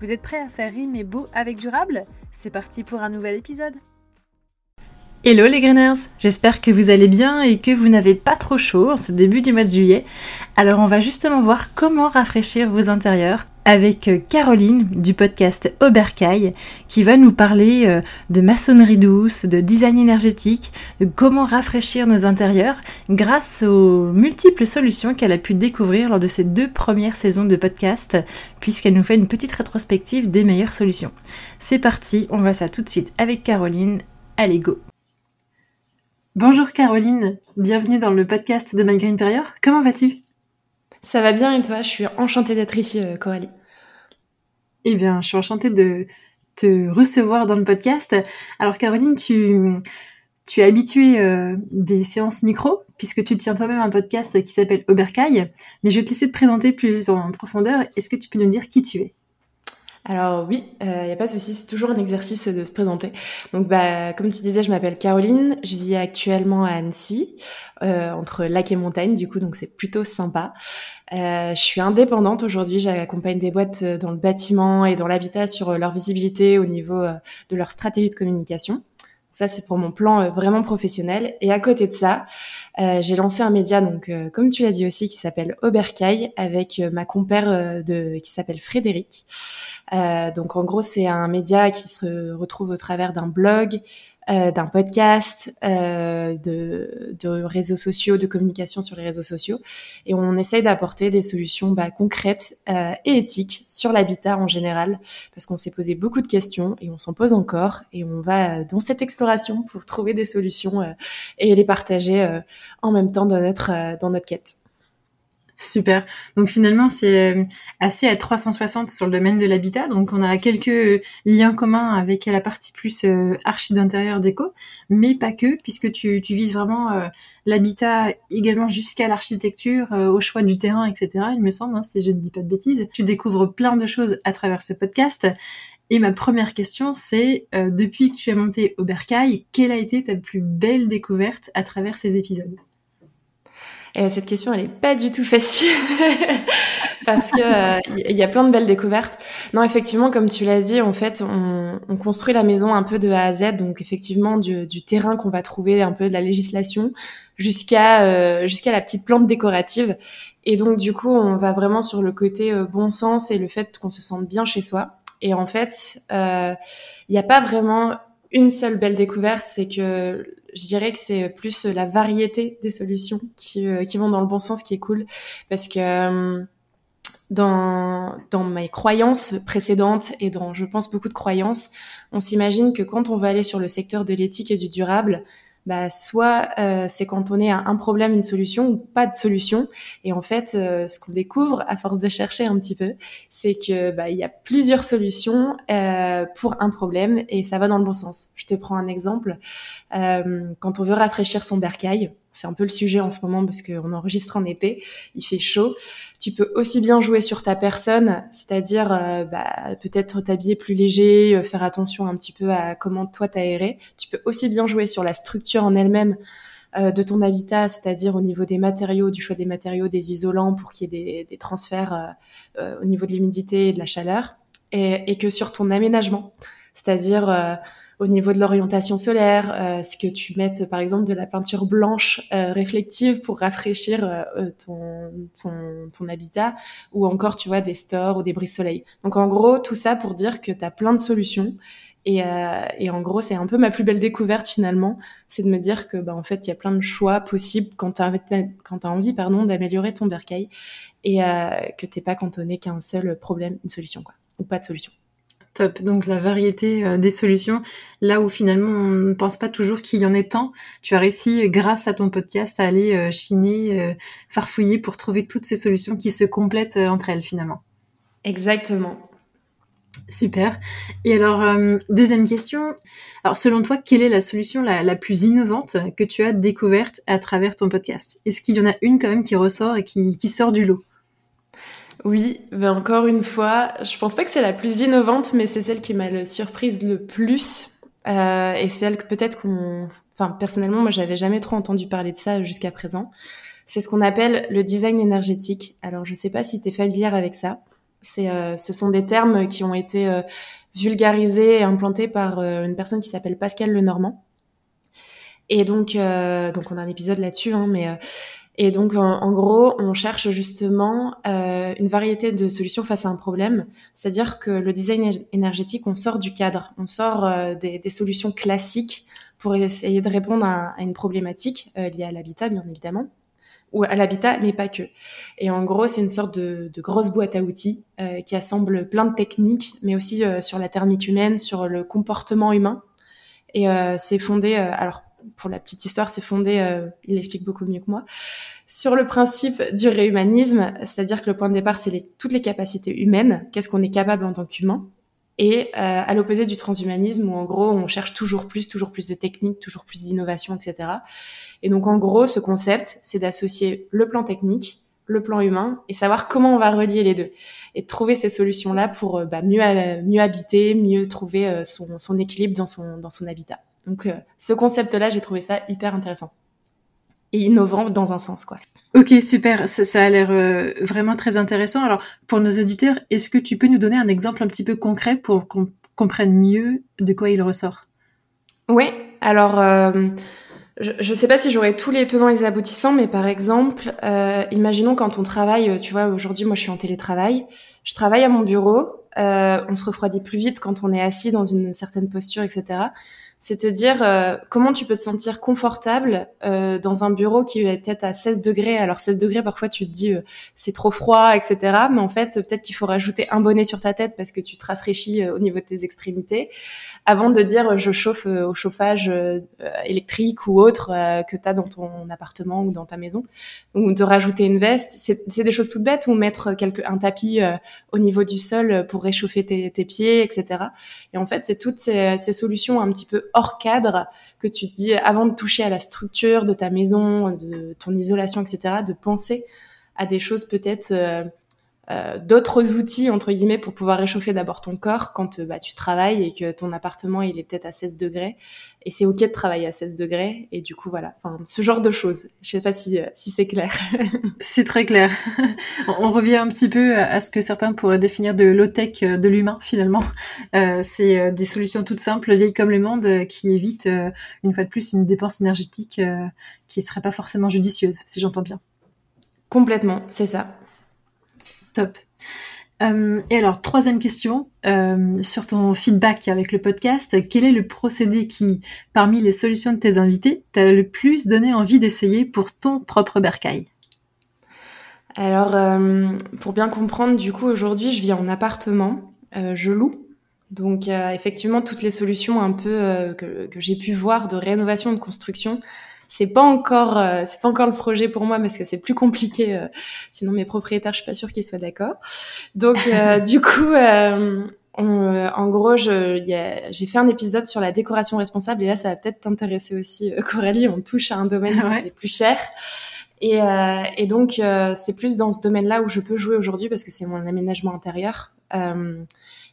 Vous êtes prêts à faire rimer beau avec durable? C'est parti pour un nouvel épisode Hello les Greeners J'espère que vous allez bien et que vous n'avez pas trop chaud en ce début du mois de juillet. Alors on va justement voir comment rafraîchir vos intérieurs avec euh, Caroline du podcast Obercaille qui va nous parler euh, de maçonnerie douce, de design énergétique, de comment rafraîchir nos intérieurs grâce aux multiples solutions qu'elle a pu découvrir lors de ces deux premières saisons de podcast puisqu'elle nous fait une petite rétrospective des meilleures solutions. C'est parti, on va ça tout de suite avec Caroline. Allez go Bonjour Caroline, bienvenue dans le podcast de Malgré Intérieur. Comment vas-tu? Ça va bien et toi? Je suis enchantée d'être ici, euh, Coralie. Eh bien, je suis enchantée de te recevoir dans le podcast. Alors Caroline, tu, es habituée euh, des séances micro, puisque tu tiens toi-même un podcast qui s'appelle Obercaille, mais je vais te laisser te présenter plus en profondeur. Est-ce que tu peux nous dire qui tu es? Alors oui, il euh, n'y a pas de souci, c'est toujours un exercice de se présenter. Donc bah comme tu disais, je m'appelle Caroline, je vis actuellement à Annecy, euh, entre lac et montagne du coup, donc c'est plutôt sympa. Euh, je suis indépendante aujourd'hui, j'accompagne des boîtes dans le bâtiment et dans l'habitat sur leur visibilité au niveau de leur stratégie de communication. Ça, c'est pour mon plan euh, vraiment professionnel. Et à côté de ça, euh, j'ai lancé un média, donc euh, comme tu l'as dit aussi, qui s'appelle Oberkai, avec ma compère de, qui s'appelle Frédéric. donc en gros, c'est un média qui se retrouve au travers d'un blog, euh, d'un podcast, euh, de, réseaux sociaux, de communication sur les réseaux sociaux. Et on essaye d'apporter des solutions bah, concrètes euh, et éthiques sur l'habitat en général, parce qu'on s'est posé beaucoup de questions et on s'en pose encore. Et on va dans cette exploration pour trouver des solutions euh, et les partager euh, en même temps dans notre, dans notre quête. Super. Donc finalement, c'est euh, assez à 360 sur le domaine de l'habitat. Donc on a quelques liens communs avec la partie plus euh, archi d'intérieur déco, mais pas que, puisque tu, vises vraiment euh, l'habitat également jusqu'à l'architecture, au choix du terrain, etc. Il me semble, hein, si je ne dis pas de bêtises. Tu découvres plein de choses à travers ce podcast. Et ma première question, c'est depuis que tu as monté Oberkai, quelle a été ta plus belle découverte à travers ces épisodes? Et cette question, elle est pas du tout facile parce que il euh, y a plein de belles découvertes. Non, effectivement, comme tu l'as dit, en fait, on, on, construit la maison un peu de A à Z, donc effectivement du, du terrain qu'on va trouver, un peu de la législation, jusqu'à euh, jusqu'à la petite plante décorative. Et donc du coup, on va vraiment sur le côté euh, bon sens et le fait qu'on se sente bien chez soi. Et en fait, il n'y a pas vraiment une seule belle découverte, c'est que je dirais que c'est plus la variété des solutions qui, euh, vont dans le bon sens qui est cool. Parce que euh, dans, dans mes croyances précédentes et dans, je pense, beaucoup de croyances, on s'imagine que quand on va aller sur le secteur de l'éthique et du durable, bah, soit euh, c'est quand on est à un problème, une solution ou pas de solution. Et en fait, euh, ce qu'on découvre à force de chercher un petit peu, c'est que bah, y a plusieurs solutions euh, pour un problème et ça va dans le bon sens. Je te prends un exemple. quand on veut rafraîchir son bercail, c'est un peu le sujet en ce moment parce qu'on enregistre en été, il fait chaud. Tu peux aussi bien jouer sur ta personne, c'est-à-dire euh, bah, peut-être t'habiller plus léger, euh, faire attention un petit peu à comment toi t'aérer. Tu peux aussi bien jouer sur la structure en elle-même euh, de ton habitat, c'est-à-dire au niveau des matériaux, du choix des matériaux, des isolants pour qu'il y ait des, transferts au niveau de l'humidité et de la chaleur, et, que sur ton aménagement, c'est-à-dire au niveau de l'orientation solaire, euh, ce que tu mettes par exemple de la peinture blanche euh, réflective pour rafraîchir euh, ton, ton, ton, habitat, ou encore tu vois des stores ou des brise-soleil. Donc en gros tout ça pour dire que tu as plein de solutions. Et, et en gros, c'est un peu ma plus belle découverte finalement, c'est de me dire que bah, en fait, il y a plein de choix possibles quand tu as, as envie pardon d'améliorer ton bercail et que t'es pas cantonné qu'à un seul problème, une solution quoi, ou pas de solution. Top. Donc la variété euh, des solutions, là où finalement on ne pense pas toujours qu'il y en ait tant, tu as réussi grâce à ton podcast à aller euh, chiner, euh, farfouiller pour trouver toutes ces solutions qui se complètent entre elles finalement. Exactement. Super. Et alors, euh, deuxième question. Alors, selon toi, quelle est la solution la, plus innovante que tu as découverte à travers ton podcast? Est-ce qu'il y en a une quand même qui ressort et qui, sort du lot? Oui, encore une fois, je pense pas que c'est la plus innovante, mais c'est celle qui m'a le surprise le plus. Euh, et celle que peut-être qu'on... Enfin, personnellement, moi, j'avais jamais trop entendu parler de ça jusqu'à présent. C'est ce qu'on appelle le design énergétique. Alors, je sais pas si tu es familière avec ça. Euh, ce sont des termes qui ont été euh, vulgarisés et implantés par euh, une personne qui s'appelle Pascal Lenormand. Et donc, donc on a un épisode là-dessus, hein, mais et donc en, gros, on cherche justement une variété de solutions face à un problème. C'est-à-dire que le design énergétique, on sort du cadre, on sort des, des, solutions classiques pour essayer de répondre à, une problématique liée à l'habitat, bien évidemment ou à l'habitat, mais pas que. Et en gros, c'est une sorte de, de, grosse boîte à outils euh, qui assemble plein de techniques, mais aussi euh, sur la thermique humaine, sur le comportement humain. Et euh, c'est fondé, euh, alors pour la petite histoire, c'est fondé, euh, il l'explique beaucoup mieux que moi, sur le principe du réhumanisme, c'est-à-dire que le point de départ, c'est les, toutes les capacités humaines, qu'est-ce qu'on est capable en tant qu'humain, et à l'opposé du transhumanisme où en gros on cherche toujours plus, toujours plus de techniques, toujours plus d'innovation, etc. Et donc en gros, ce concept, c'est d'associer le plan technique, le plan humain et savoir comment on va relier les deux et trouver ces solutions là pour euh, bah, mieux euh, mieux habiter, mieux trouver euh, son, son équilibre dans son dans son habitat. Donc ce concept là, j'ai trouvé ça hyper intéressant. Et innovant dans un sens quoi. Ok, super, ça, ça a l'air vraiment très intéressant. Alors pour nos auditeurs, est-ce que tu peux nous donner un exemple un petit peu concret pour qu'on comprenne mieux de quoi il ressort? Oui, alors je ne sais pas si j'aurais tous les tenants et les aboutissants, mais par exemple, euh, imaginons quand on travaille, tu vois, aujourd'hui, moi, je suis en télétravail, je travaille à mon bureau, euh, on se refroidit plus vite quand on est assis dans une certaine posture, etc c'est te dire euh, comment tu peux te sentir confortable euh, dans un bureau qui est peut-être à 16 degrés. Alors 16 degrés, parfois tu te dis euh, c'est trop froid, etc. Mais en fait, peut-être qu'il faut rajouter un bonnet sur ta tête parce que tu te rafraîchis au niveau de tes extrémités, avant de dire je chauffe au chauffage électrique ou autre que tu as dans ton appartement ou dans ta maison, ou de rajouter une veste. C'est des choses toutes bêtes ou mettre un tapis au niveau du sol pour réchauffer tes, pieds, etc. Et en fait, c'est toutes ces solutions un petit peu hors cadre que tu dis avant de toucher à la structure de ta maison, de ton isolation, etc., de penser à des choses peut-être euh, euh, d'autres outils entre guillemets pour pouvoir réchauffer d'abord ton corps quand euh, bah, tu travailles et que ton appartement il est peut-être à 16 degrés. Et c'est ok de travailler à 16 degrés. Et du coup voilà. Enfin ce genre de choses. Je sais pas si si c'est clair. C'est très clair. On revient un petit peu à ce que certains pourraient définir de low tech de l'humain finalement. Euh, c'est des solutions toutes simples vieilles comme le monde qui évitent une fois de plus une dépense énergétique qui serait pas forcément judicieuse si j'entends bien. Complètement. C'est ça Euh, et alors, troisième question, euh, sur ton feedback avec le podcast, quel est le procédé qui, parmi les solutions de tes invités, t'a le plus donné envie d'essayer pour ton propre bercail? Alors, euh, pour bien comprendre, du coup, aujourd'hui, je vis en appartement, je loue. Donc, effectivement, toutes les solutions un peu que, que j'ai pu voir de rénovation, de construction, c'est pas encore euh, c'est pas encore le projet pour moi parce que c'est plus compliqué euh, sinon mes propriétaires je suis pas sûre qu'ils soient d'accord. Donc euh, du coup en gros j'ai fait un épisode sur la décoration responsable et là ça va peut-être t'intéresser aussi Coralie on touche à un domaine qui est plus cher. Et, et donc c'est plus dans ce domaine-là où je peux jouer aujourd'hui parce que c'est mon aménagement intérieur.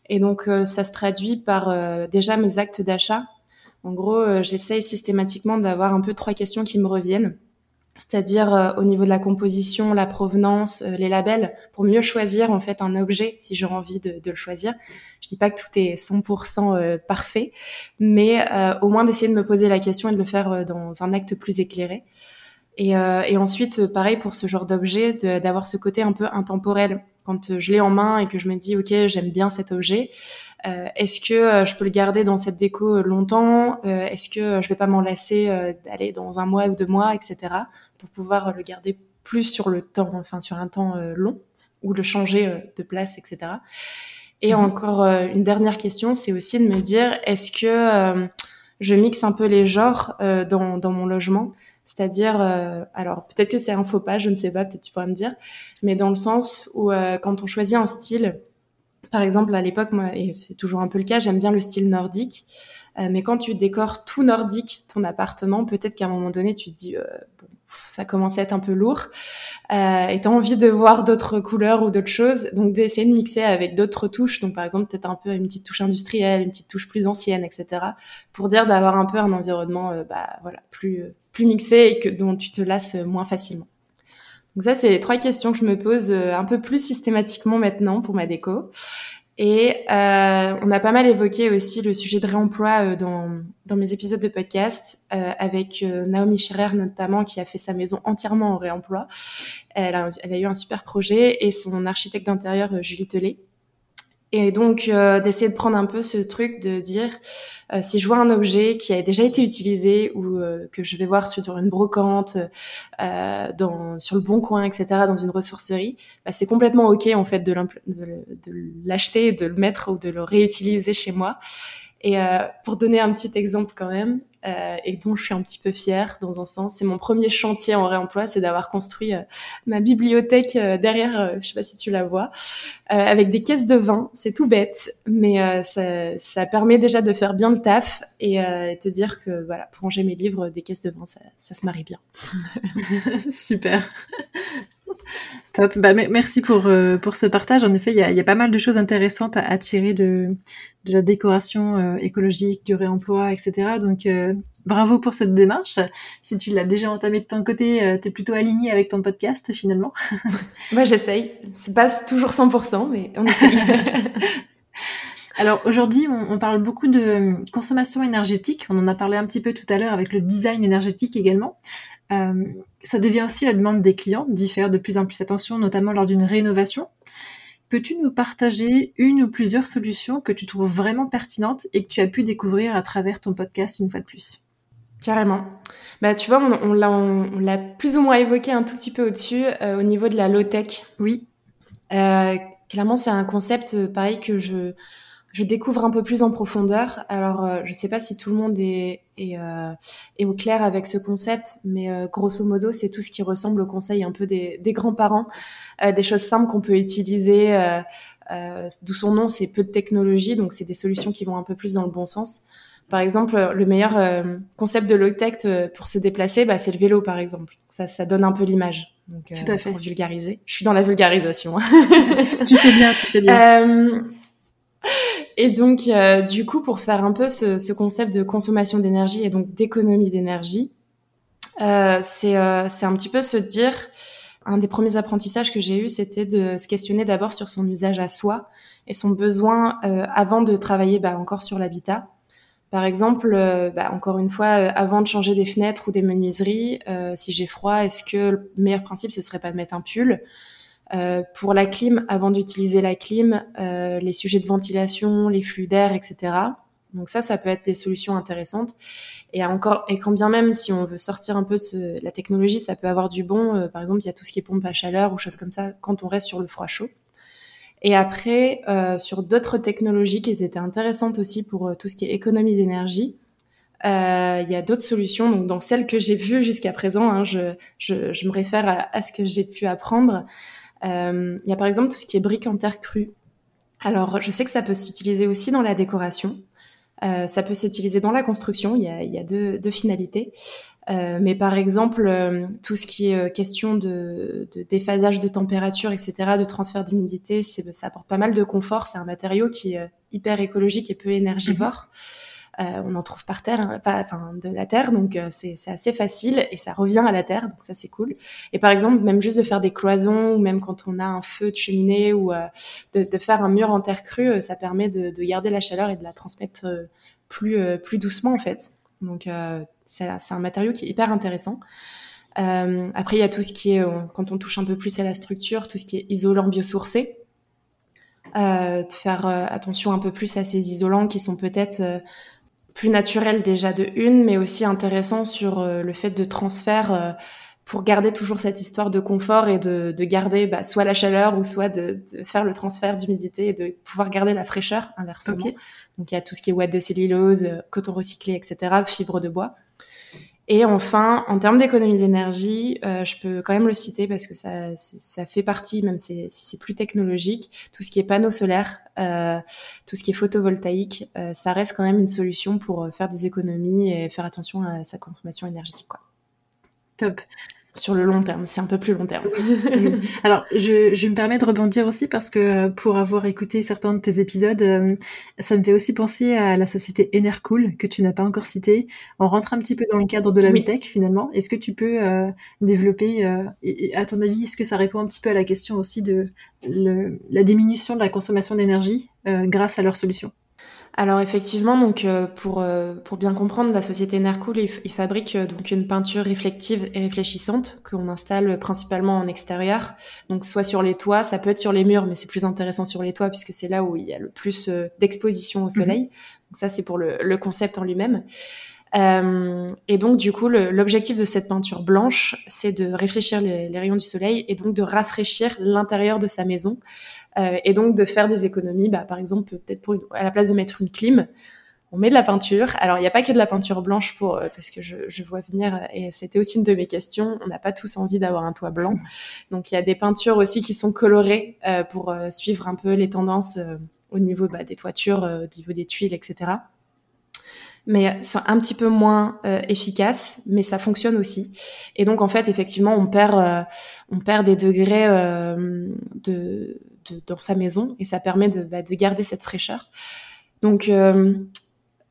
Et donc ça se traduit par déjà mes actes d'achat en gros, euh, j'essaye systématiquement d'avoir un peu trois questions qui me reviennent c'est-à-dire euh, au niveau de la composition, la provenance, euh, les labels, pour mieux choisir en fait un objet si j'ai envie de, le choisir. Je dis pas que tout est 100% parfait, mais au moins d'essayer de me poser la question et de le faire dans un acte plus éclairé. Et, et ensuite, pareil pour ce genre d'objet, d'avoir ce côté un peu intemporel. Quand je l'ai en main et que je me dis, ok, j'aime bien cet objet, euh, est-ce que euh, je peux le garder dans cette déco euh, longtemps? Est-ce que je vais pas m'en lasser d'aller dans un mois ou deux mois, etc. Pour pouvoir le garder plus sur le temps, enfin sur un temps long, ou le changer de place, etc. Et mhm. encore une dernière question, c'est aussi de me dire est-ce que je mixe un peu les genres dans, dans mon logement? C'est-à-dire, alors peut-être que c'est un faux pas, je ne sais pas, peut-être tu pourras me dire, mais dans le sens où quand on choisit un style, Par exemple, à l'époque, moi, et c'est toujours un peu le cas, j'aime bien le style nordique. mais quand tu décores tout nordique ton appartement, peut-être qu'à un moment donné, tu te dis, bon, ça commence à être un peu lourd euh, et t'as envie de voir d'autres couleurs ou d'autres choses, donc d'essayer de mixer avec d'autres touches, donc par exemple peut-être un peu une petite touche industrielle, une petite touche plus ancienne, etc. Pour dire d'avoir un peu un environnement, euh, bah voilà, plus plus mixé et que dont tu te lasses moins facilement. Donc ça, c'est les trois questions que je me pose euh, un peu plus systématiquement maintenant pour ma déco. Et euh, on a pas mal évoqué aussi le sujet de réemploi euh, dans, dans mes épisodes de podcast, euh, avec euh, Naomi Scherer notamment, qui a fait sa maison entièrement en réemploi. Elle a, elle a eu un super projet, et son architecte d'intérieur, Julie Tellet. Et donc, d'essayer de prendre un peu ce truc de dire, euh, si je vois un objet qui a déjà été utilisé ou euh, que je vais voir sur une brocante, euh, dans, sur le bon coin, etc., dans une ressourcerie, bah, c'est complètement ok en fait de l'acheter, de le mettre ou de le réutiliser chez moi. Et euh, pour donner un petit exemple quand même, euh, et dont je suis un petit peu fière dans un sens, c'est mon premier chantier en réemploi, c'est d'avoir construit euh, ma bibliothèque derrière, je sais pas si tu la vois, avec des caisses de vin. C'est tout bête, mais ça, ça, permet déjà de faire bien le taf et te dire que voilà, pour ranger mes livres, des caisses de vin, ça, ça se marie bien. Super. Top. Bah, merci pour, euh, pour ce partage. En effet, il y a, y a, pas mal de choses intéressantes à, à tirer de, de la décoration euh, écologique, du réemploi, etc. Donc, euh, bravo pour cette démarche. Si tu l'as déjà entamé de ton côté, tu es plutôt aligné avec ton podcast finalement. Moi, j'essaye. C'est pas toujours 100%, mais on essaye. Alors aujourd'hui, on, on, parle beaucoup de consommation énergétique. On en a parlé un petit peu tout à l'heure avec le design énergétique également. Euh, ça devient aussi la demande des clients d'y faire de plus en plus attention, notamment lors d'une rénovation. Peux-tu nous partager une ou plusieurs solutions que tu trouves vraiment pertinentes et que tu as pu découvrir à travers ton podcast une fois de plus? Carrément. Bah, tu vois, on, on l'a plus ou moins évoqué un tout petit peu au-dessus euh, au niveau de la low-tech. Oui. Euh, clairement, c'est un concept euh, pareil que je, je découvre un peu plus en profondeur. Alors, euh, je sais pas si tout le monde est, est, euh, est au clair avec ce concept, mais euh, grosso modo, c'est tout ce qui ressemble au conseil un peu des, des grands-parents, euh, des choses simples qu'on peut utiliser. D'où son nom, c'est peu de technologie, donc c'est des solutions qui vont un peu plus dans le bon sens. Par exemple, le meilleur concept de low-tech pour se déplacer, bah, c'est le vélo, par exemple. Ça, ça donne un peu l'image. Donc, Tout à fait. Pour vulgariser. Je suis dans la vulgarisation. tu fais bien, tu fais bien. Et donc, euh, du coup, pour faire un peu ce, ce concept de consommation d'énergie et donc d'économie d'énergie, euh, c'est euh, un petit peu se dire, un des premiers apprentissages que j'ai eu, c'était de se questionner d'abord sur son usage à soi et son besoin euh, avant de travailler bah, encore sur l'habitat. Par exemple, euh, bah, encore une fois, avant de changer des fenêtres ou des menuiseries, si j'ai froid, est-ce que le meilleur principe ce serait pas de mettre un pull? Euh, pour la clim, avant d'utiliser la clim, euh, les sujets de ventilation, les flux d'air, etc. Donc ça, ça peut être des solutions intéressantes. Et encore, et quand bien même, si on veut sortir un peu de la technologie, ça peut avoir du bon. Euh, par exemple, il y a tout ce qui est pompe à chaleur ou choses comme ça quand on reste sur le froid chaud. Et après, euh, sur d'autres technologies qui étaient intéressantes aussi pour tout ce qui est économie d'énergie, il y a d'autres solutions. Donc dans celles que j'ai vues jusqu'à présent, hein, je, je, je, me réfère à, à ce que j'ai pu apprendre. Euh, il y a par exemple tout ce qui est briques en terre crue. Alors, je sais que ça peut s'utiliser aussi dans la décoration. Euh, ça peut s'utiliser dans la construction. Il y a, il y a deux, deux finalités. Euh, mais par exemple, euh, tout ce qui est euh, question de, de, déphasage de température, etc., de transfert d'humidité, ça apporte pas mal de confort. C'est un matériau qui est hyper écologique et peu énergivore. Euh, on en trouve par terre, hein, pas, enfin de la terre, donc euh, c'est assez facile et ça revient à la terre, donc ça c'est cool. Et par exemple, même juste de faire des cloisons ou même quand on a un feu de cheminée ou euh, de, de, faire un mur en terre crue, ça permet de, de, garder la chaleur et de la transmettre plus plus doucement en fait. Donc c'est un matériau qui est hyper intéressant. Euh, après, il y a tout ce qui est, quand on touche un peu plus à la structure, tout ce qui est isolant biosourcé. Euh, de faire attention un peu plus à ces isolants qui sont peut-être plus naturel déjà de une, mais aussi intéressant sur euh, le fait de transfert euh, pour garder toujours cette histoire de confort et de, de garder bah, soit la chaleur ou soit de, de faire le transfert d'humidité et de pouvoir garder la fraîcheur inversement. Donc il y a tout ce qui est ouate de cellulose, euh, coton recyclé, etc., fibres de bois. Et enfin, en termes d'économie d'énergie, euh, je peux quand même le citer parce que ça, ça fait partie, même si c'est plus technologique, tout ce qui est panneaux solaires, euh, tout ce qui est photovoltaïque, euh, ça reste quand même une solution pour faire des économies et faire attention à sa consommation énergétique. Quoi. Top sur le long terme, c'est un peu plus long terme. Alors, je, je, me permets de rebondir aussi parce que euh, pour avoir écouté certains de tes épisodes, euh, ça me fait aussi penser à la société Enercool que tu n'as pas encore citée. On rentre un petit peu dans le cadre de la oui. finalement. Est-ce que tu peux euh, développer, et, à ton avis, est-ce que ça répond un petit peu à la question aussi de le, la diminution de la consommation d'énergie grâce à leur solution? Alors effectivement, donc euh, pour euh, pour bien comprendre, la société Nercool, il, fabrique euh, donc une peinture réflective et réfléchissante qu'on installe principalement en extérieur. Donc soit sur les toits, ça peut être sur les murs, mais c'est plus intéressant sur les toits puisque c'est là où il y a le plus d'exposition au mhm. soleil. Donc ça, c'est pour le, le, concept en lui-même. et donc du coup, l'objectif de cette peinture blanche, c'est de réfléchir les, les, rayons du soleil et donc de rafraîchir l'intérieur de sa maison euh, et donc de faire des économies, bah, par exemple peut-être pour à la place de mettre une clim, on met de la peinture. Alors il n'y a pas que de la peinture blanche pour euh, parce que je, je, vois venir et c'était aussi une de mes questions. On n'a pas tous envie d'avoir un toit blanc, donc il y a des peintures aussi qui sont colorées euh, pour euh, suivre un peu les tendances au niveau bah, des toitures, au niveau des tuiles, etc. Mais c'est un petit peu moins efficace, mais ça fonctionne aussi. Et donc en fait effectivement on perd on perd des degrés de dans sa maison et ça permet de, bah, de garder cette fraîcheur. Donc, euh,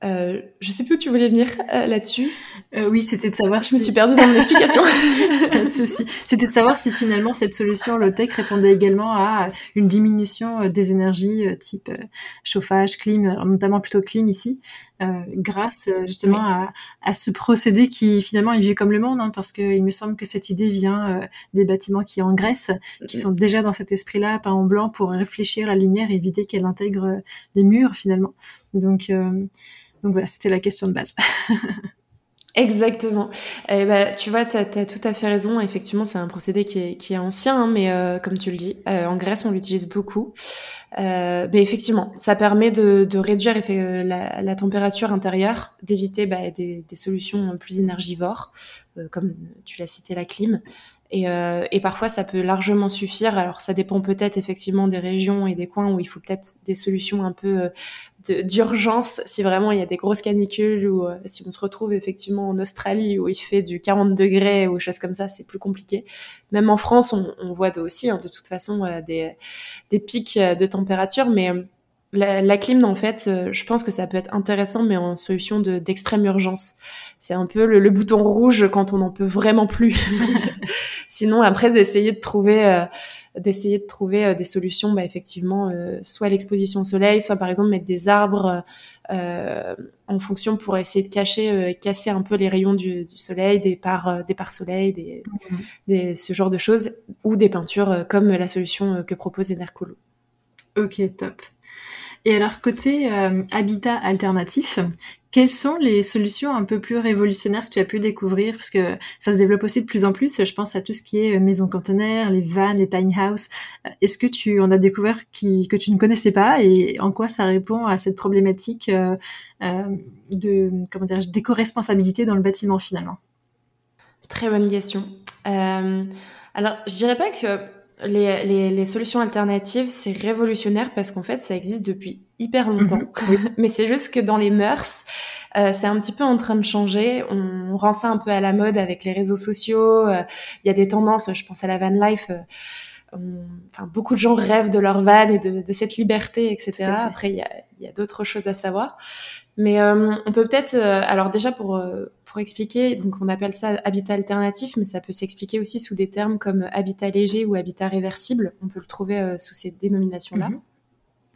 euh, je sais plus où tu voulais venir euh, là-dessus. Euh, oui, c'était de savoir. Je me suis perdue dans mon explication. c'était de savoir si finalement cette solution low-tech répondait également à une diminution des énergies type chauffage, clim, notamment plutôt clim ici, grâce justement à, à, ce procédé qui finalement est vieux comme le monde, hein, parce qu'il me semble que cette idée vient des bâtiments qui engraissent, qui sont déjà dans cet esprit-là, peint en blanc pour réfléchir la lumière et éviter qu'elle intègre les murs finalement. Donc donc voilà, c'était la question de base. Exactement. Eh ben, tu vois, tu as, tout à fait raison. Effectivement, c'est un procédé qui est, qui est ancien, hein, mais euh, comme tu le dis, euh, en Grèce, on l'utilise beaucoup. Euh, mais effectivement, ça permet de, de réduire la, la, température intérieure, d'éviter bah, des, des, solutions plus énergivores, comme tu l'as cité, la clim. Et, et, parfois, ça peut largement suffire. Alors, ça dépend peut-être effectivement des régions et des coins où il faut peut-être des solutions un peu d'urgence si vraiment il y a des grosses canicules ou euh, si on se retrouve effectivement en Australie où il fait du 40 degrés ou choses comme ça, c'est plus compliqué. Même en France, on, voit aussi hein, de toute façon euh, des, pics euh, de température, mais la, la, clim, en fait, je pense que ça peut être intéressant, mais en solution d'extrême urgence. C'est un peu le, le, bouton rouge quand on n'en peut vraiment plus. Sinon, après, d'essayer de trouver d'essayer de trouver euh, des solutions, bah, effectivement, euh, soit l'exposition au soleil, soit par exemple mettre des arbres euh, en fonction pour essayer de cacher, casser un peu les rayons du, du soleil, des pare des pare-soleil, des, mhm. des, ce genre de choses, ou des peintures comme la solution que propose Enercool. Ok, top. Et alors côté habitat alternatif, quelles sont les solutions un peu plus révolutionnaires que tu as pu découvrir? Parce que ça se développe aussi de plus en plus. Je pense à tout ce qui est euh, maison conteneur, les vannes, les tiny house. Euh, est-ce que tu en as découvert qui, que tu ne connaissais pas? Et en quoi ça répond à cette problématique euh, de comment dire d'éco-responsabilité dans le bâtiment finalement? Très bonne question. alors, je dirais pas que les, les, les, solutions alternatives, c'est révolutionnaire parce qu'en fait, ça existe depuis hyper longtemps. Mhm. Mais c'est juste que dans les mœurs, euh, c'est un petit peu en train de changer. On, rend ça un peu à la mode avec les réseaux sociaux. Euh, il y a des tendances, je pense à la van life. Euh, enfin, beaucoup de gens rêvent de leur van et de, de cette liberté, etc. Après, il y a, y a d'autres choses à savoir. Mais euh, on peut peut-être, alors déjà pour pour expliquer, donc on appelle ça habitat alternatif, mais ça peut s'expliquer aussi sous des termes comme habitat léger ou habitat réversible. On peut le trouver euh, sous ces dénominations-là.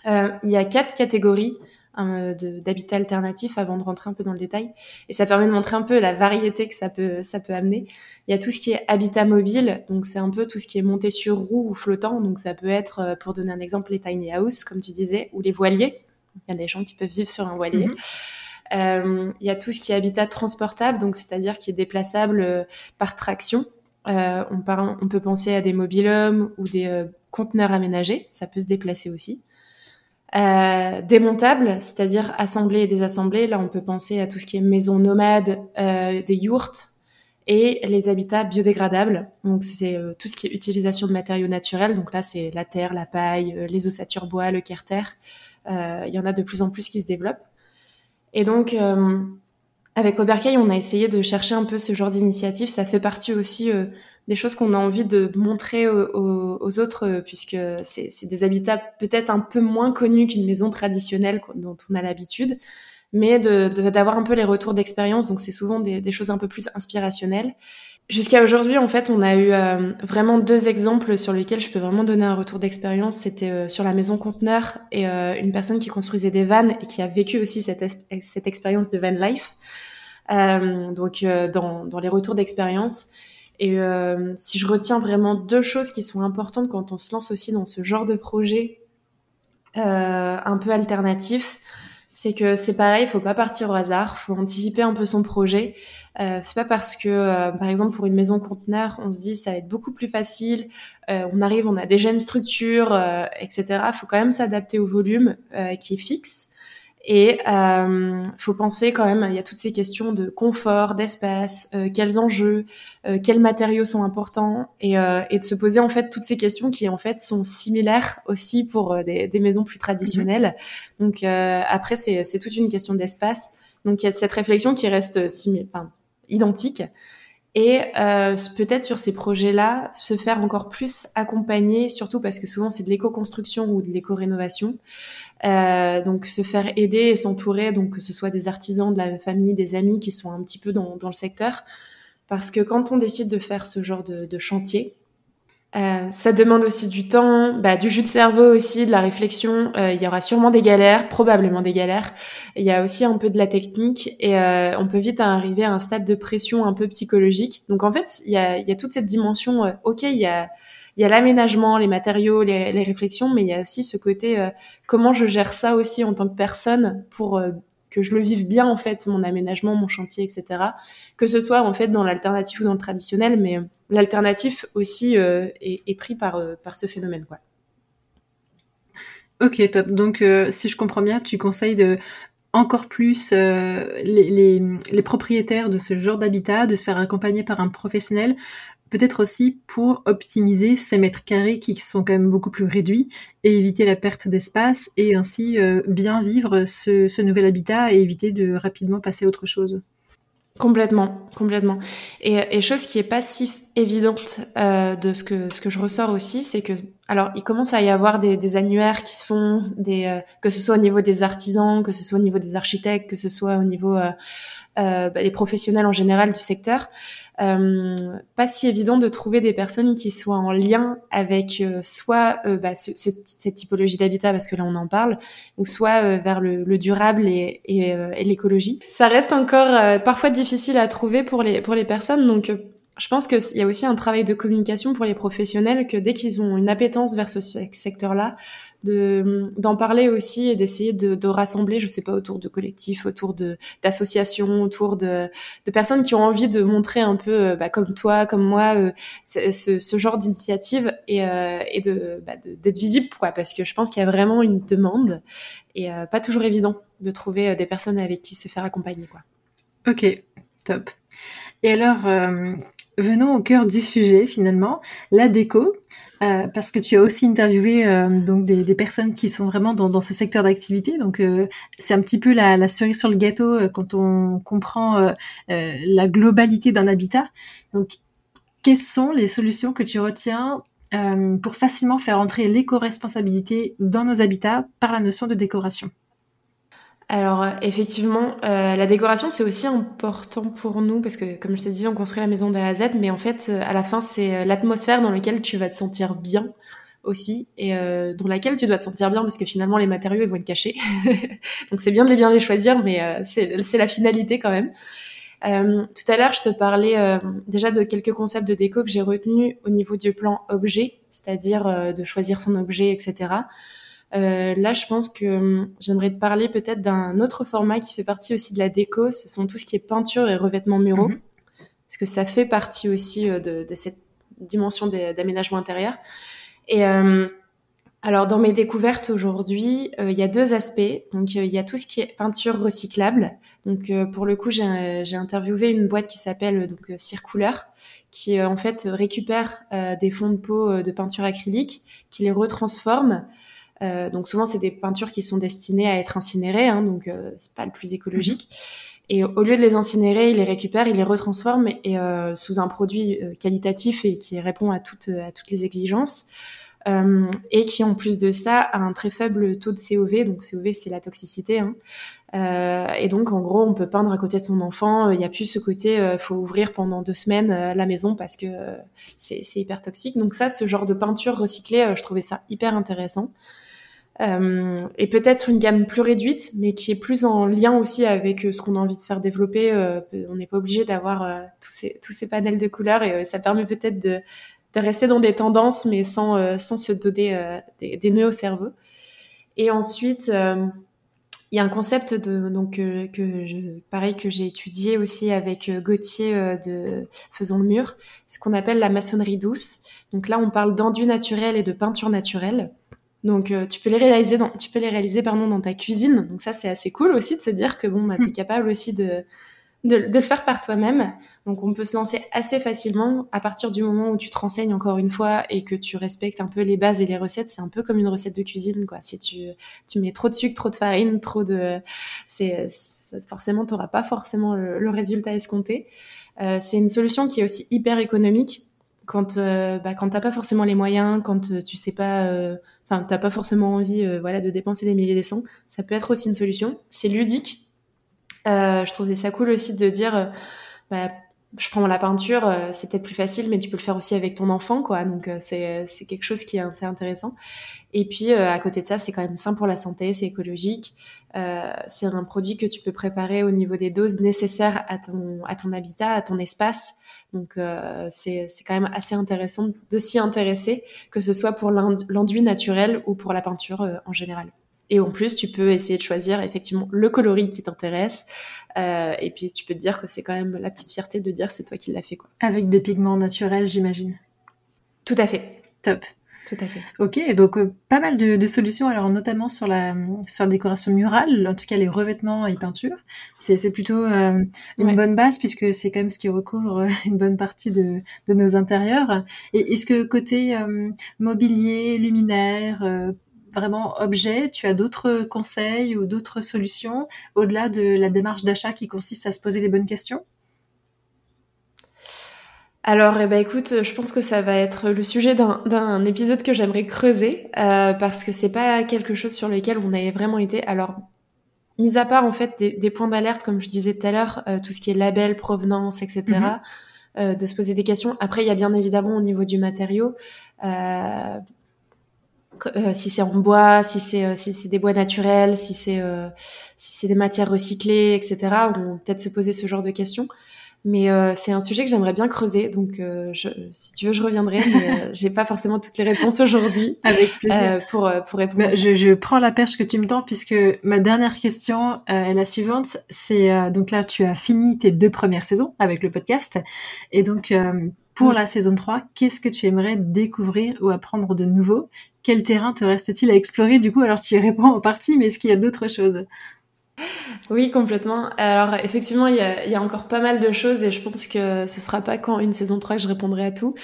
Euh, il y a quatre catégories hein, d'habitat alternatif avant de rentrer un peu dans le détail, et ça permet de montrer un peu la variété que ça peut ça peut amener. Il y a tout ce qui est habitat mobile, donc c'est un peu tout ce qui est monté sur roue ou flottant, donc ça peut être, euh, pour donner un exemple, les tiny house, comme tu disais, ou les voiliers. Il y a des gens qui peuvent vivre sur un voilier. Mhm. Euh, il y a tout ce qui est habitat transportable, donc c'est-à-dire qui est déplaçable euh, par traction. Euh, on, on, peut penser à des mobilhomes ou des conteneurs aménagés, ça peut se déplacer aussi. Euh, c'est-à-dire assemblé et désassemblé. Là, on peut penser à tout ce qui est maison nomade, des yurts, et les habitats biodégradables. Donc c'est tout ce qui est utilisation de matériaux naturels. Donc là c'est la terre, la paille, les ossatures bois, le carter. Euh, il y en a de plus en plus qui se développent. Et donc avec Oberkay, on a essayé de chercher un peu ce genre d'initiative. Ça fait partie aussi des choses qu'on a envie de montrer aux, autres, puisque c'est des habitats peut-être un peu moins connus qu'une maison traditionnelle dont on a l'habitude mais d'avoir de, un peu les retours d'expérience. Donc c'est souvent des, choses un peu plus inspirationnelles. Jusqu'à aujourd'hui, en fait, on a eu euh, vraiment deux exemples sur lesquels je peux vraiment donner un retour d'expérience. C'était euh, sur la maison conteneur et euh, une personne qui construisait des vannes et qui a vécu aussi cette, cette expérience de van life. donc dans, dans les retours d'expérience. Et si je retiens vraiment deux choses qui sont importantes quand on se lance aussi dans ce genre de projet un peu alternatif, c'est que c'est pareil, il faut pas partir au hasard, faut anticiper un peu son projet. Euh, c'est pas parce que, euh, par exemple, pour une maison conteneur, on se dit ça va être beaucoup plus facile, euh, on arrive, on a déjà une structure, euh, etc. Faut quand même s'adapter au volume qui est fixe. Et euh, faut penser quand même, il y a toutes ces questions de confort, d'espace, euh, quels enjeux, euh, quels matériaux sont importants, et, euh, et, de se poser en fait toutes ces questions qui en fait sont similaires aussi pour euh, des, des, maisons plus traditionnelles. Mhm. Donc après c'est c'est toute une question d'espace. Donc il y a cette réflexion qui reste similaire, enfin, identique. Et euh, peut-être sur ces projets-là, se faire encore plus accompagner, surtout parce que souvent c'est de l'éco-construction ou de l'éco-rénovation, euh, donc se faire aider et s'entourer, donc que ce soit des artisans, de la famille, des amis qui sont un petit peu dans, dans le secteur. Parce que quand on décide de faire ce genre de, de chantier, euh, ça demande aussi du temps, bah, du jus de cerveau aussi, de la réflexion. Euh, il y aura sûrement des galères, probablement des galères. Il y a aussi un peu de la technique et euh, on peut vite arriver à un stade de pression un peu psychologique. Donc en fait, il y a, il y a toute cette dimension. Euh, ok, il y a il y a l'aménagement, les matériaux, les, réflexions, mais il y a aussi ce côté euh, comment je gère ça aussi en tant que personne pour euh, que je le vive bien en fait, mon aménagement, mon chantier, etc. Que ce soit en fait dans l'alternatif ou dans le traditionnel, mais euh, l'alternatif aussi est, pris par ce phénomène quoi. Ok, top. Donc, si je comprends bien, tu conseilles de encore plus les, propriétaires de ce genre d'habitat de se faire accompagner par un professionnel peut-être aussi pour optimiser ces mètres carrés qui sont quand même beaucoup plus réduits et éviter la perte d'espace et ainsi euh, bien vivre ce, nouvel habitat et éviter de rapidement passer à autre chose. Complètement, complètement. Et, chose qui est pas si évidente euh, de ce que ce que je ressors aussi, c'est que alors il commence à y avoir des, annuaires qui se font, des euh, que ce soit au niveau des artisans, que ce soit au niveau des architectes, que ce soit au niveau bah, des professionnels en général du secteur. Euh, pas si évident de trouver des personnes qui soient en lien avec euh, soit euh, bah, ce, ce, cette typologie d'habitat, parce que là on en parle, ou soit euh, vers le, le, durable et, et, et l'écologie. Ça reste encore parfois difficile à trouver pour les, pour les personnes, donc je pense qu'il y a aussi un travail de communication pour les professionnels que dès qu'ils ont une appétence vers ce secteur-là, de d'en parler aussi et d'essayer de, de, rassembler, je sais pas, autour de collectifs, autour de d'associations, autour de, de personnes qui ont envie de montrer un peu, euh, bah, comme toi, comme moi, euh, ce, ce, genre d'initiative et, euh, et de bah, d'être visible, quoi, parce que je pense qu'il y a vraiment une demande et euh, pas toujours évident de trouver euh, des personnes avec qui se faire accompagner, quoi. Ok, top. Et alors, venons au cœur du sujet finalement, la déco, euh, parce que tu as aussi interviewé euh, donc des, des, personnes qui sont vraiment dans, dans ce secteur d'activité. Donc euh, c'est un petit peu la, la, cerise sur le gâteau euh, quand on comprend euh, la globalité d'un habitat. Donc quelles sont les solutions que tu retiens pour facilement faire entrer l'éco-responsabilité dans nos habitats par la notion de décoration? Alors effectivement, euh, la décoration c'est aussi important pour nous parce que comme je te disais, on construit la maison de A à Z, mais en fait euh, à la fin c'est euh, l'atmosphère dans laquelle tu vas te sentir bien aussi et dans laquelle tu dois te sentir bien parce que finalement les matériaux ils vont être cachés. Donc c'est bien de bien les choisir, mais euh, c'est la finalité quand même. Tout à l'heure, je te parlais déjà de quelques concepts de déco que j'ai retenus au niveau du plan objet, c'est-à-dire de choisir son objet, etc. Euh, là, je pense que hum, j'aimerais te parler peut-être d'un autre format qui fait partie aussi de la déco. Ce sont tout ce qui est peinture et revêtement muraux, mhm. parce que ça fait partie aussi euh, de, de cette dimension d'aménagement intérieur. Et euh, alors dans mes découvertes aujourd'hui, il y a deux aspects. Donc il y a tout ce qui est peinture recyclable. Donc pour le coup, j'ai interviewé une boîte qui s'appelle donc Circouleur, qui en fait récupère des fonds de peau de peinture acrylique, qui les retransforme euh, donc souvent c'est des peintures qui sont destinées à être incinérées, hein, donc euh, c'est pas le plus écologique. Et au lieu de les incinérer, il les récupère, il les retransforme et euh, sous un produit euh, qualitatif et qui répond à toutes à toutes les exigences. Euh, et qui en plus de ça a un très faible taux de COV. Donc COV c'est la toxicité. Hein. Euh, et donc en gros on peut peindre à côté de son enfant. Il n'y a plus ce côté euh, faut ouvrir pendant deux semaines la maison parce que c'est hyper toxique. Donc ça, ce genre de peinture recyclée, je trouvais ça hyper intéressant. Euh, et peut-être une gamme plus réduite, mais qui est plus en lien aussi avec euh, ce qu'on a envie de faire développer. Euh, on n'est pas obligé d'avoir tous, ces, tous ces panels de couleurs et ça permet peut-être de, de, rester dans des tendances, mais sans, sans se donner des, des, nœuds au cerveau. Et ensuite, il y a un concept de donc que je, pareil que j'ai étudié aussi avec Gauthier de Faisons le mur, ce qu'on appelle la maçonnerie douce. Donc là, on parle d'enduit naturel et de peinture naturelle. Donc euh, tu peux les réaliser dans, tu peux les réaliser pardon dans ta cuisine. Donc ça c'est assez cool aussi de se dire que bon bah, tu es hmm. capable aussi de, de, de le faire par toi-même. Donc on peut se lancer assez facilement à partir du moment où tu te renseignes encore une fois et que tu respectes un peu les bases et les recettes. C'est un peu comme une recette de cuisine quoi. Si tu tu mets trop de sucre, trop de farine, trop de c'est forcément tu pas forcément le, résultat escompté. Euh, c'est une solution qui est aussi hyper économique quand euh, bah, quand t'as pas forcément les moyens, quand euh, tu sais pas euh, enfin t'as pas forcément envie euh, voilà de dépenser des milliers des cents. Ça peut être aussi une solution. C'est ludique. Euh, je trouvais ça cool aussi de dire euh, bah, je prends la peinture euh, c'est peut-être plus facile mais tu peux le faire aussi avec ton enfant quoi. Donc c'est c'est quelque chose qui est assez intéressant. Et puis à côté de ça c'est quand même sain pour la santé c'est écologique. C'est un produit que tu peux préparer au niveau des doses nécessaires à ton à ton habitat à ton espace donc euh, c'est quand même assez intéressant de s'y intéresser, que ce soit pour l'enduit naturel ou pour la peinture euh, en général. Et en plus, tu peux essayer de choisir effectivement le coloris qui t'intéresse. Euh, et puis, tu peux te dire que c'est quand même la petite fierté de dire c'est toi qui l'as fait. Quoi. Avec des pigments naturels, j'imagine. Tout à fait. Top. Tout à fait. Ok, donc euh, pas mal de, de, solutions, alors notamment sur la, sur la décoration murale, en tout cas les revêtements et peintures. C'est plutôt euh, une bonne base puisque c'est quand même ce qui recouvre euh, une bonne partie de, de nos intérieurs. Et est-ce que côté mobilier, luminaire, vraiment objet, tu as d'autres conseils ou d'autres solutions au-delà de la démarche d'achat qui consiste à se poser les bonnes questions? Alors, eh ben, écoute, je pense que ça va être le sujet d'un épisode que j'aimerais creuser euh, parce que c'est pas quelque chose sur lequel on avait vraiment été. Alors, mis à part en fait des, points d'alerte, comme je disais tout à l'heure, euh, tout ce qui est label, provenance, etc. Mm-hmm. Euh, de se poser des questions. Après, il y a bien évidemment au niveau du matériau. si c'est en bois, si c'est si c'est des bois naturels, si c'est si c'est des matières recyclées, etc. On peut peut-être se poser ce genre de questions. Mais euh, c'est un sujet que j'aimerais bien creuser, donc euh, je, si tu veux, je reviendrai. Mais euh, j'ai pas forcément toutes les réponses aujourd'hui. Avec plaisir. Euh, pour pour répondre. Bah, je, je, prends la perche que tu me tends puisque ma dernière question est la suivante. C'est donc là, tu as fini tes deux premières saisons avec le podcast, et donc pour mm. la saison 3, qu'est-ce que tu aimerais découvrir ou apprendre de nouveau? Quel terrain te reste-t-il à explorer? Du coup, alors tu y réponds en partie, mais est-ce qu'il y a d'autres choses? Oui, complètement. Alors effectivement, il y a, y a, encore pas mal de choses et je pense que ce sera pas quand une saison 3 que je répondrai à tout.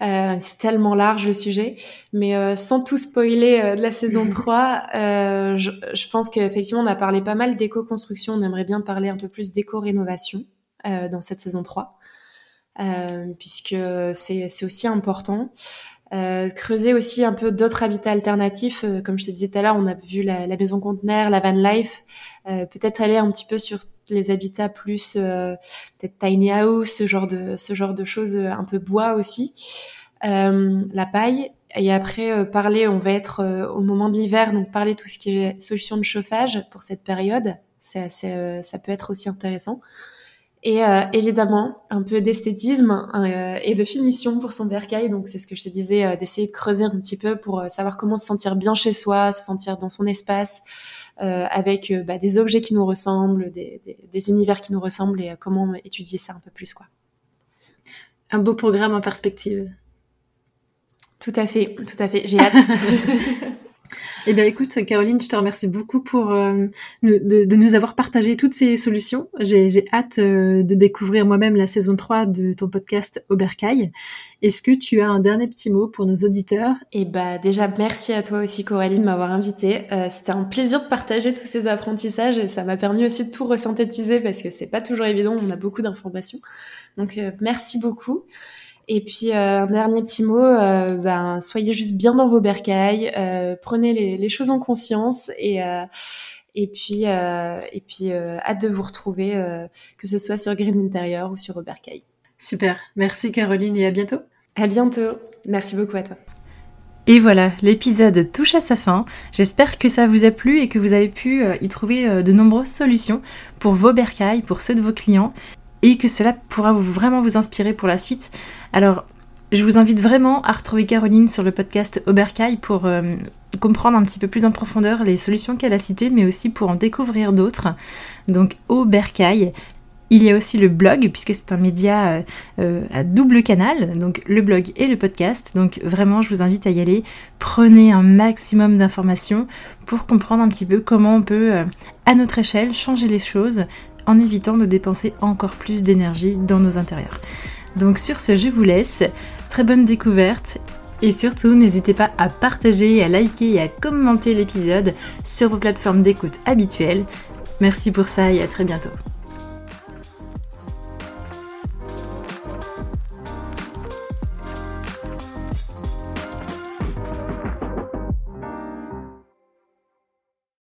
Euh, c'est tellement large le sujet. Mais euh, sans tout spoiler euh, de la saison 3, euh, je, je, pense qu'effectivement, on a parlé pas mal d'éco-construction. On aimerait bien parler un peu plus d'éco-rénovation euh, dans cette saison 3. puisque c'est aussi important. Euh, creuser aussi un peu d'autres habitats alternatifs. Euh, comme je te disais tout à l'heure, on a vu la, la maison conteneur, la van life. Euh, peut-être aller un petit peu sur les habitats plus euh, peut-être tiny house, ce genre de ce genre de choses, un peu bois aussi. la paille. Et après parler, on va être au moment de l'hiver, donc parler tout ce qui est solution de chauffage pour cette période. C'est, ça peut être aussi intéressant et euh, évidemment un peu d'esthétisme euh, et de finition pour son bercail. Donc c'est ce que je te disais, euh, d'essayer de creuser un petit peu pour savoir comment se sentir bien chez soi, se sentir dans son espace, avec bah, des objets qui nous ressemblent, des, des, des, univers qui nous ressemblent et comment étudier ça un peu plus quoi. Un beau programme en perspective. Tout à fait, tout à fait. J'ai hâte. Eh bien, écoute, Caroline, je te remercie beaucoup pour euh, de, nous avoir partagé toutes ces solutions. J'ai hâte euh, de découvrir moi-même la saison 3 de ton podcast Obercaille. Est-ce que tu as un dernier petit mot pour nos auditeurs? Eh bah, déjà, merci à toi aussi, Coralie, de m'avoir invitée. Euh, C'était un plaisir de partager tous ces apprentissages et ça m'a permis aussi de tout resynthétiser parce que c'est pas toujours évident. On a beaucoup d'informations. Donc, merci beaucoup. Et puis euh, un dernier petit mot, euh, ben soyez juste bien dans vos bercailles, euh, prenez les, les, choses en conscience et et puis et puis hâte de vous retrouver, que ce soit sur Green Interior ou sur Bercailles. Super, merci Caroline et à bientôt. À bientôt, merci beaucoup à toi. Et voilà, l'épisode touche à sa fin. J'espère que ça vous a plu et que vous avez pu y trouver de nombreuses solutions pour vos bercailles, pour ceux de vos clients et que cela pourra vraiment vous inspirer pour la suite. Alors, je vous invite vraiment à retrouver Caroline sur le podcast Oberkai pour euh, comprendre un petit peu plus en profondeur les solutions qu'elle a citées, mais aussi pour en découvrir d'autres. Donc Oberkai. Il y a aussi le blog, puisque c'est un média euh, euh, à double canal, donc le blog et le podcast. Donc vraiment, je vous invite à y aller. Prenez un maximum d'informations pour comprendre un petit peu comment on peut, à notre échelle, changer les choses en évitant de dépenser encore plus d'énergie dans nos intérieurs. Donc sur ce, je vous laisse. Très bonne découverte. Et surtout, n'hésitez pas à partager, à liker et à commenter l'épisode sur vos plateformes d'écoute habituelles. Merci pour ça et à très bientôt.